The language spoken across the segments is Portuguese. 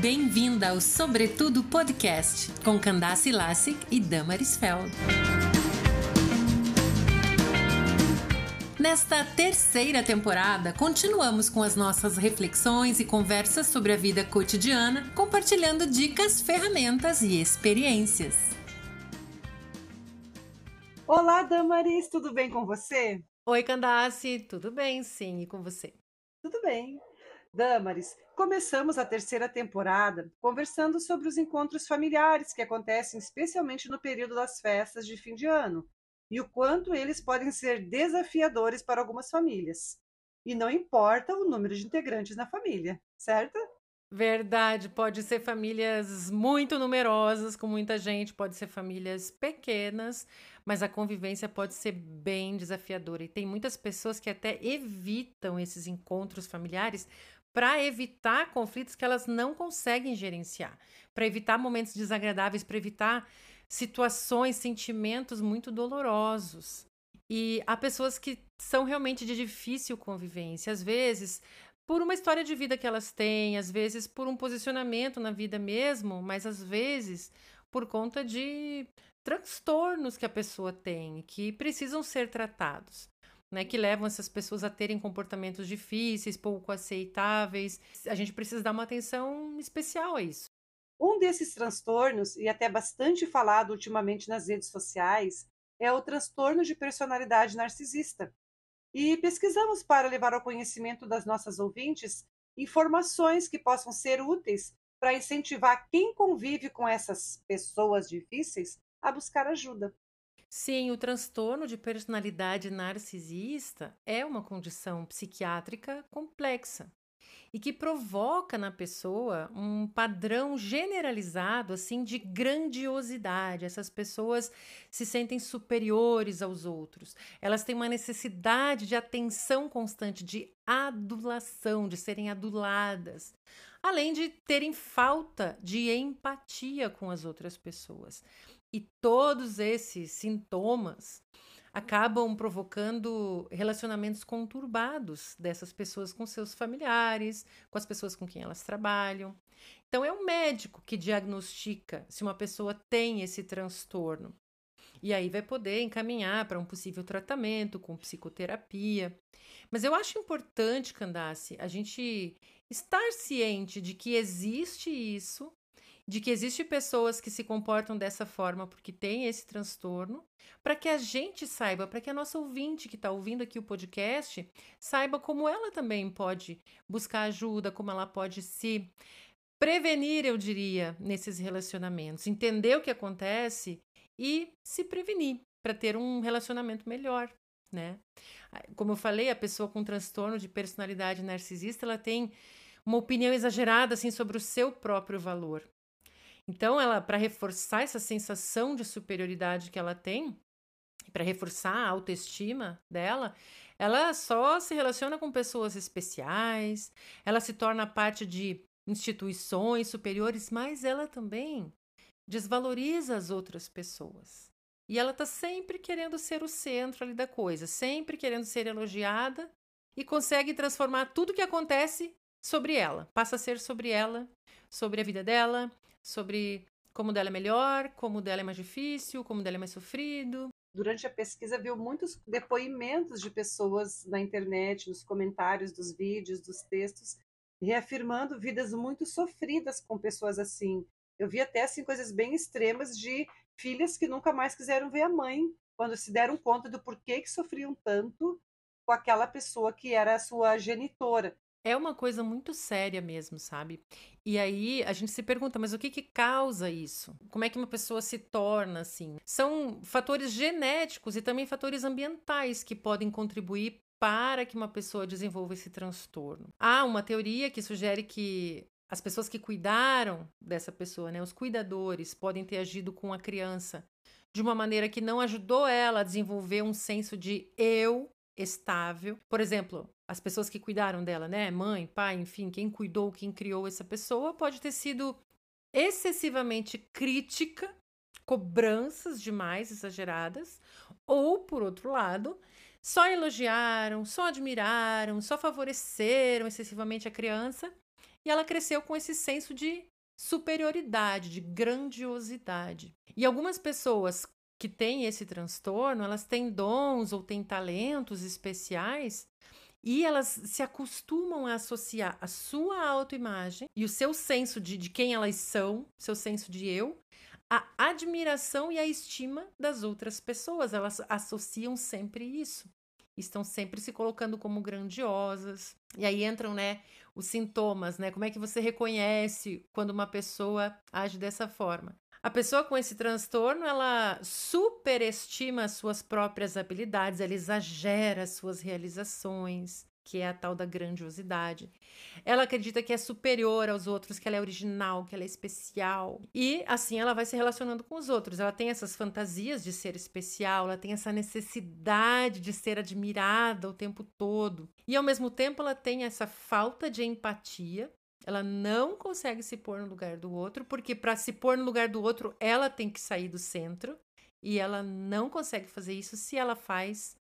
Bem-vinda ao Sobretudo Podcast, com Candace Lassic e Damaris Feld. Nesta terceira temporada, continuamos com as nossas reflexões e conversas sobre a vida cotidiana, compartilhando dicas, ferramentas e experiências. Olá, Damaris, tudo bem com você? Oi, Candace, tudo bem, sim, e com você? Tudo bem. Damaris, começamos a terceira temporada conversando sobre os encontros familiares que acontecem especialmente no período das festas de fim de ano e o quanto eles podem ser desafiadores para algumas famílias. E não importa o número de integrantes na família, certo? Verdade, pode ser famílias muito numerosas, com muita gente, pode ser famílias pequenas, mas a convivência pode ser bem desafiadora. E tem muitas pessoas que até evitam esses encontros familiares para evitar conflitos que elas não conseguem gerenciar, para evitar momentos desagradáveis, para evitar situações, sentimentos muito dolorosos. E há pessoas que são realmente de difícil convivência, às vezes por uma história de vida que elas têm, às vezes por um posicionamento na vida mesmo, mas às vezes por conta de transtornos que a pessoa tem, que precisam ser tratados né, que levam essas pessoas a terem comportamentos difíceis, pouco aceitáveis. A gente precisa dar uma atenção especial a isso. Um desses transtornos, e até bastante falado ultimamente nas redes sociais, é o transtorno de personalidade narcisista. E pesquisamos para levar ao conhecimento das nossas ouvintes informações que possam ser úteis para incentivar quem convive com essas pessoas difíceis a buscar ajuda. Sim, o transtorno de personalidade narcisista é uma condição psiquiátrica complexa e que provoca na pessoa um padrão generalizado assim de grandiosidade. Essas pessoas se sentem superiores aos outros. Elas têm uma necessidade de atenção constante, de adulação, de serem aduladas, além de terem falta de empatia com as outras pessoas. E todos esses sintomas acabam provocando relacionamentos conturbados dessas pessoas com seus familiares, com as pessoas com quem elas trabalham. Então, é o médico que diagnostica se uma pessoa tem esse transtorno. E aí vai poder encaminhar para um possível tratamento com psicoterapia. Mas eu acho importante, Candace, a gente estar ciente de que existe isso de que existem pessoas que se comportam dessa forma porque tem esse transtorno, para que a gente saiba, para que a nossa ouvinte que está ouvindo aqui o podcast saiba como ela também pode buscar ajuda, como ela pode se prevenir, eu diria, nesses relacionamentos, entender o que acontece e se prevenir para ter um relacionamento melhor. Né? Como eu falei, a pessoa com transtorno de personalidade narcisista, ela tem uma opinião exagerada assim sobre o seu próprio valor. Então, ela para reforçar essa sensação de superioridade que ela tem, para reforçar a autoestima dela, ela só se relaciona com pessoas especiais, ela se torna parte de instituições superiores, mas ela também desvaloriza as outras pessoas. E ela está sempre querendo ser o centro ali da coisa, sempre querendo ser elogiada e consegue transformar tudo que acontece sobre ela, passa a ser sobre ela, sobre a vida dela, sobre como dela é melhor, como dela é mais difícil, como dela é mais sofrido. Durante a pesquisa, viu muitos depoimentos de pessoas na internet, nos comentários dos vídeos, dos textos, reafirmando vidas muito sofridas com pessoas assim. Eu vi até assim coisas bem extremas de filhas que nunca mais quiseram ver a mãe, quando se deram conta do porquê que sofriam tanto com aquela pessoa que era a sua genitora. É uma coisa muito séria mesmo, sabe? E aí a gente se pergunta, mas o que que causa isso? Como é que uma pessoa se torna assim? São fatores genéticos e também fatores ambientais que podem contribuir para que uma pessoa desenvolva esse transtorno. Há uma teoria que sugere que as pessoas que cuidaram dessa pessoa, né, os cuidadores, podem ter agido com a criança de uma maneira que não ajudou ela a desenvolver um senso de eu estável. Por exemplo, as pessoas que cuidaram dela, né? Mãe, pai, enfim, quem cuidou, quem criou essa pessoa, pode ter sido excessivamente crítica, cobranças demais exageradas, ou, por outro lado, só elogiaram, só admiraram, só favoreceram excessivamente a criança e ela cresceu com esse senso de superioridade, de grandiosidade. E algumas pessoas que têm esse transtorno, elas têm dons ou têm talentos especiais e elas se acostumam a associar a sua autoimagem e o seu senso de, de quem elas são, seu senso de eu, a admiração e a estima das outras pessoas. Elas associam sempre isso. Estão sempre se colocando como grandiosas. E aí entram, né, os sintomas, né? Como é que você reconhece quando uma pessoa age dessa forma? A pessoa com esse transtorno, ela superestima as suas próprias habilidades, ela exagera as suas realizações, que é a tal da grandiosidade. Ela acredita que é superior aos outros, que ela é original, que ela é especial. E assim ela vai se relacionando com os outros. Ela tem essas fantasias de ser especial, ela tem essa necessidade de ser admirada o tempo todo. E ao mesmo tempo ela tem essa falta de empatia. Ela não consegue se pôr no lugar do outro, porque para se pôr no lugar do outro, ela tem que sair do centro. E ela não consegue fazer isso se ela faz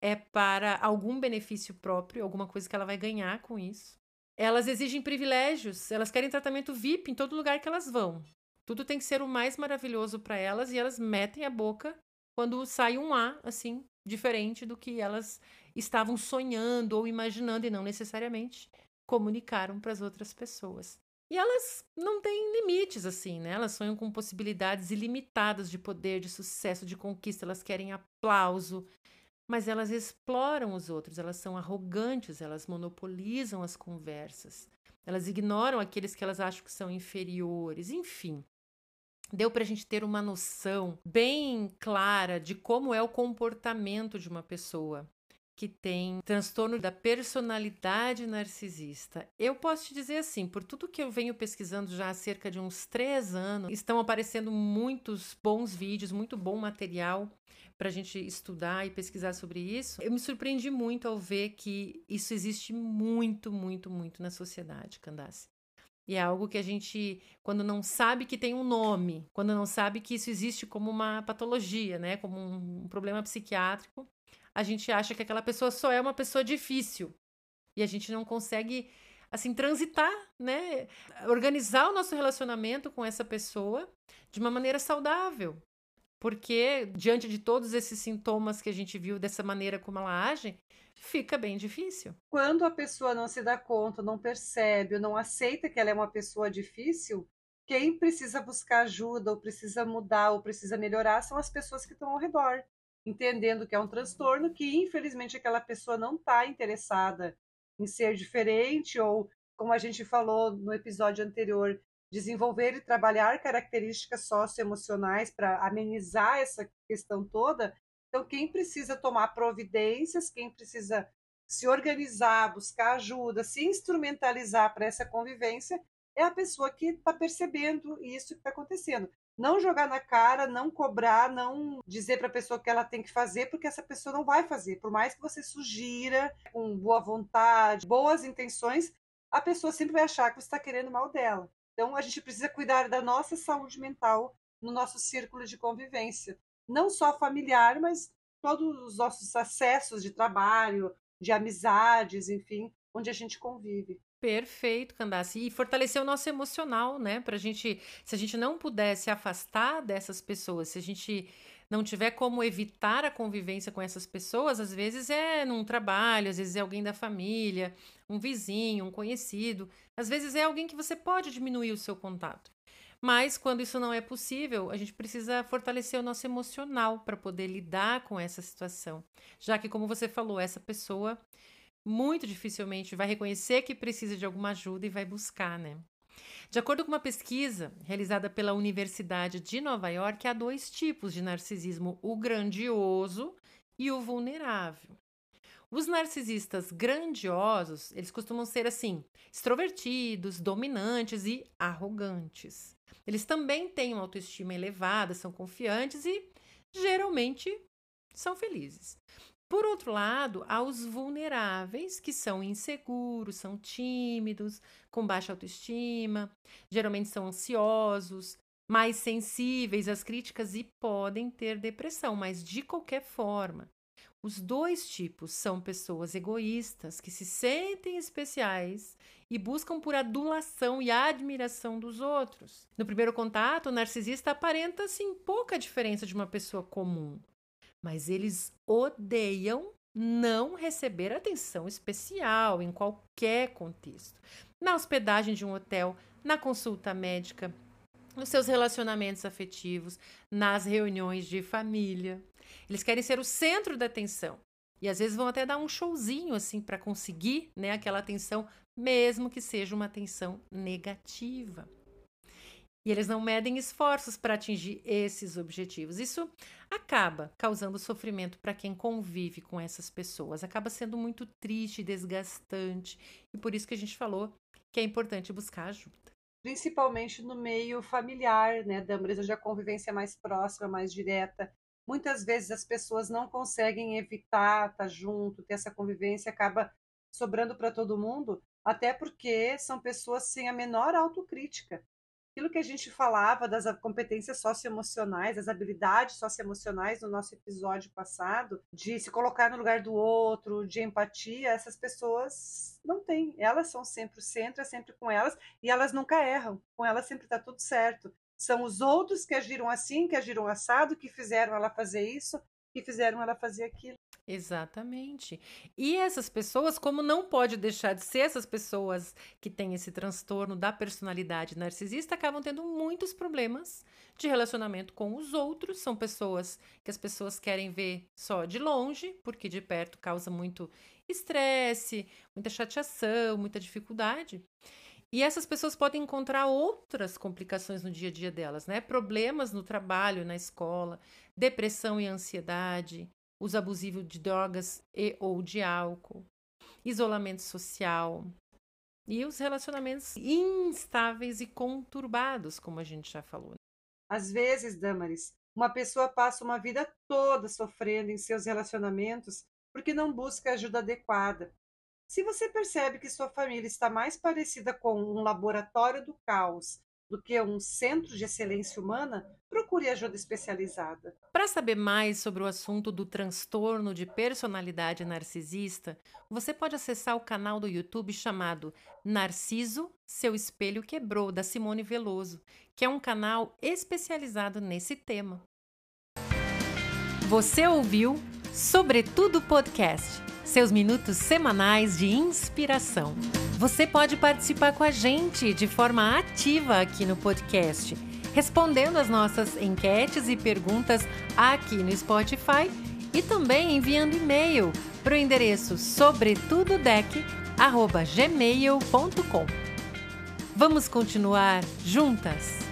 é para algum benefício próprio, alguma coisa que ela vai ganhar com isso. Elas exigem privilégios, elas querem tratamento VIP em todo lugar que elas vão. Tudo tem que ser o mais maravilhoso para elas e elas metem a boca quando sai um A, assim, diferente do que elas estavam sonhando ou imaginando e não necessariamente comunicaram para as outras pessoas. E elas não têm limites, assim, né? Elas sonham com possibilidades ilimitadas de poder, de sucesso, de conquista. Elas querem aplauso, mas elas exploram os outros, elas são arrogantes, elas monopolizam as conversas, elas ignoram aqueles que elas acham que são inferiores, enfim. Deu para a gente ter uma noção bem clara de como é o comportamento de uma pessoa que tem transtorno da personalidade narcisista. Eu posso te dizer assim, por tudo que eu venho pesquisando já há cerca de uns três anos, estão aparecendo muitos bons vídeos, muito bom material para a gente estudar e pesquisar sobre isso, eu me surpreendi muito ao ver que isso existe muito, muito, muito na sociedade, Candace. E é algo que a gente, quando não sabe que tem um nome, quando não sabe que isso existe como uma patologia, né, como um problema psiquiátrico, a gente acha que aquela pessoa só é uma pessoa difícil. E a gente não consegue assim transitar, né, organizar o nosso relacionamento com essa pessoa de uma maneira saudável, porque, diante de todos esses sintomas que a gente viu, dessa maneira como ela age, fica bem difícil. Quando a pessoa não se dá conta, não percebe, ou não aceita que ela é uma pessoa difícil, quem precisa buscar ajuda, ou precisa mudar, ou precisa melhorar, são as pessoas que estão ao redor, entendendo que é um transtorno que, infelizmente, aquela pessoa não está interessada em ser diferente, ou, como a gente falou no episódio anterior, desenvolver e trabalhar características socioemocionais para amenizar essa questão toda. Então, quem precisa tomar providências, quem precisa se organizar, buscar ajuda, se instrumentalizar para essa convivência, é a pessoa que está percebendo isso que está acontecendo. Não jogar na cara, não cobrar, não dizer para a pessoa que ela tem que fazer, porque essa pessoa não vai fazer. Por mais que você sugira, com boa vontade, boas intenções, a pessoa sempre vai achar que você está querendo mal dela. Então, a gente precisa cuidar da nossa saúde mental no nosso círculo de convivência, não só familiar, mas todos os nossos acessos de trabalho, de amizades, enfim, onde a gente convive. Perfeito, Candace. E fortalecer o nosso emocional, né? Pra gente, se a gente não puder se afastar dessas pessoas, se a gente não tiver como evitar a convivência com essas pessoas, às vezes é num trabalho, às vezes é alguém da família, um vizinho, um conhecido, às vezes é alguém que você pode diminuir o seu contato. Mas quando isso não é possível, a gente precisa fortalecer o nosso emocional para poder lidar com essa situação. Já que, como você falou, essa pessoa muito dificilmente vai reconhecer que precisa de alguma ajuda e vai buscar, né? De acordo com uma pesquisa realizada pela Universidade de Nova York, há dois tipos de narcisismo: o grandioso e o vulnerável. Os narcisistas grandiosos, eles costumam ser assim, extrovertidos, dominantes e arrogantes. Eles também têm uma autoestima elevada, são confiantes e geralmente são felizes. Por outro lado, há os vulneráveis, que são inseguros, são tímidos, com baixa autoestima, geralmente são ansiosos, mais sensíveis às críticas e podem ter depressão, mas de qualquer forma. Os dois tipos são pessoas egoístas que se sentem especiais e buscam por adulação e admiração dos outros. No primeiro contato, o narcisista aparenta assim pouca diferença de uma pessoa comum, mas eles odeiam não receber atenção especial em qualquer contexto. Na hospedagem de um hotel, na consulta médica, nos seus relacionamentos afetivos, nas reuniões de família. Eles querem ser o centro da atenção. E às vezes vão até dar um showzinho assim para conseguir, né, aquela atenção, mesmo que seja uma atenção negativa. E eles não medem esforços para atingir esses objetivos. Isso acaba causando sofrimento para quem convive com essas pessoas. Acaba sendo muito triste, desgastante. E por isso que a gente falou que é importante buscar ajuda. Principalmente no meio familiar, né, Damaris, onde a convivência é mais próxima, mais direta. Muitas vezes as pessoas não conseguem evitar estar junto, ter essa convivência, acaba sobrando para todo mundo, até porque são pessoas sem a menor autocrítica aquilo que a gente falava das competências socioemocionais, das habilidades socioemocionais no nosso episódio passado, de se colocar no lugar do outro, de empatia, essas pessoas não têm. Elas são sempre o centro, é sempre com elas, e elas nunca erram. Com elas sempre está tudo certo. São os outros que agiram assim, que agiram assado, que fizeram ela fazer isso, que fizeram ela fazer aquilo. Exatamente. E essas pessoas, como não pode deixar de ser essas pessoas que têm esse transtorno da personalidade narcisista, acabam tendo muitos problemas de relacionamento com os outros. São pessoas que as pessoas querem ver só de longe, porque de perto causa muito estresse, muita chateação, muita dificuldade. E essas pessoas podem encontrar outras complicações no dia a dia delas, né? Problemas no trabalho, na escola, depressão e ansiedade, uso abusivo de drogas e ou de álcool, isolamento social e os relacionamentos instáveis e conturbados, como a gente já falou. Às vezes, Damaris, uma pessoa passa uma vida toda sofrendo em seus relacionamentos porque não busca ajuda adequada. Se você percebe que sua família está mais parecida com um laboratório do caos do que um centro de excelência humana, procure ajuda especializada. Para saber mais sobre o assunto do transtorno de personalidade narcisista, você pode acessar o canal do YouTube chamado Narciso, Seu Espelho Quebrou, da Simone Veloso, que é um canal especializado nesse tema. Você ouviu Sobretudo Podcast, seus minutos semanais de inspiração. Você pode participar com a gente de forma ativa aqui no podcast, respondendo as nossas enquetes e perguntas aqui no Spotify e também enviando e-mail para o endereço sobretudodec@gmail.com. Vamos continuar juntas?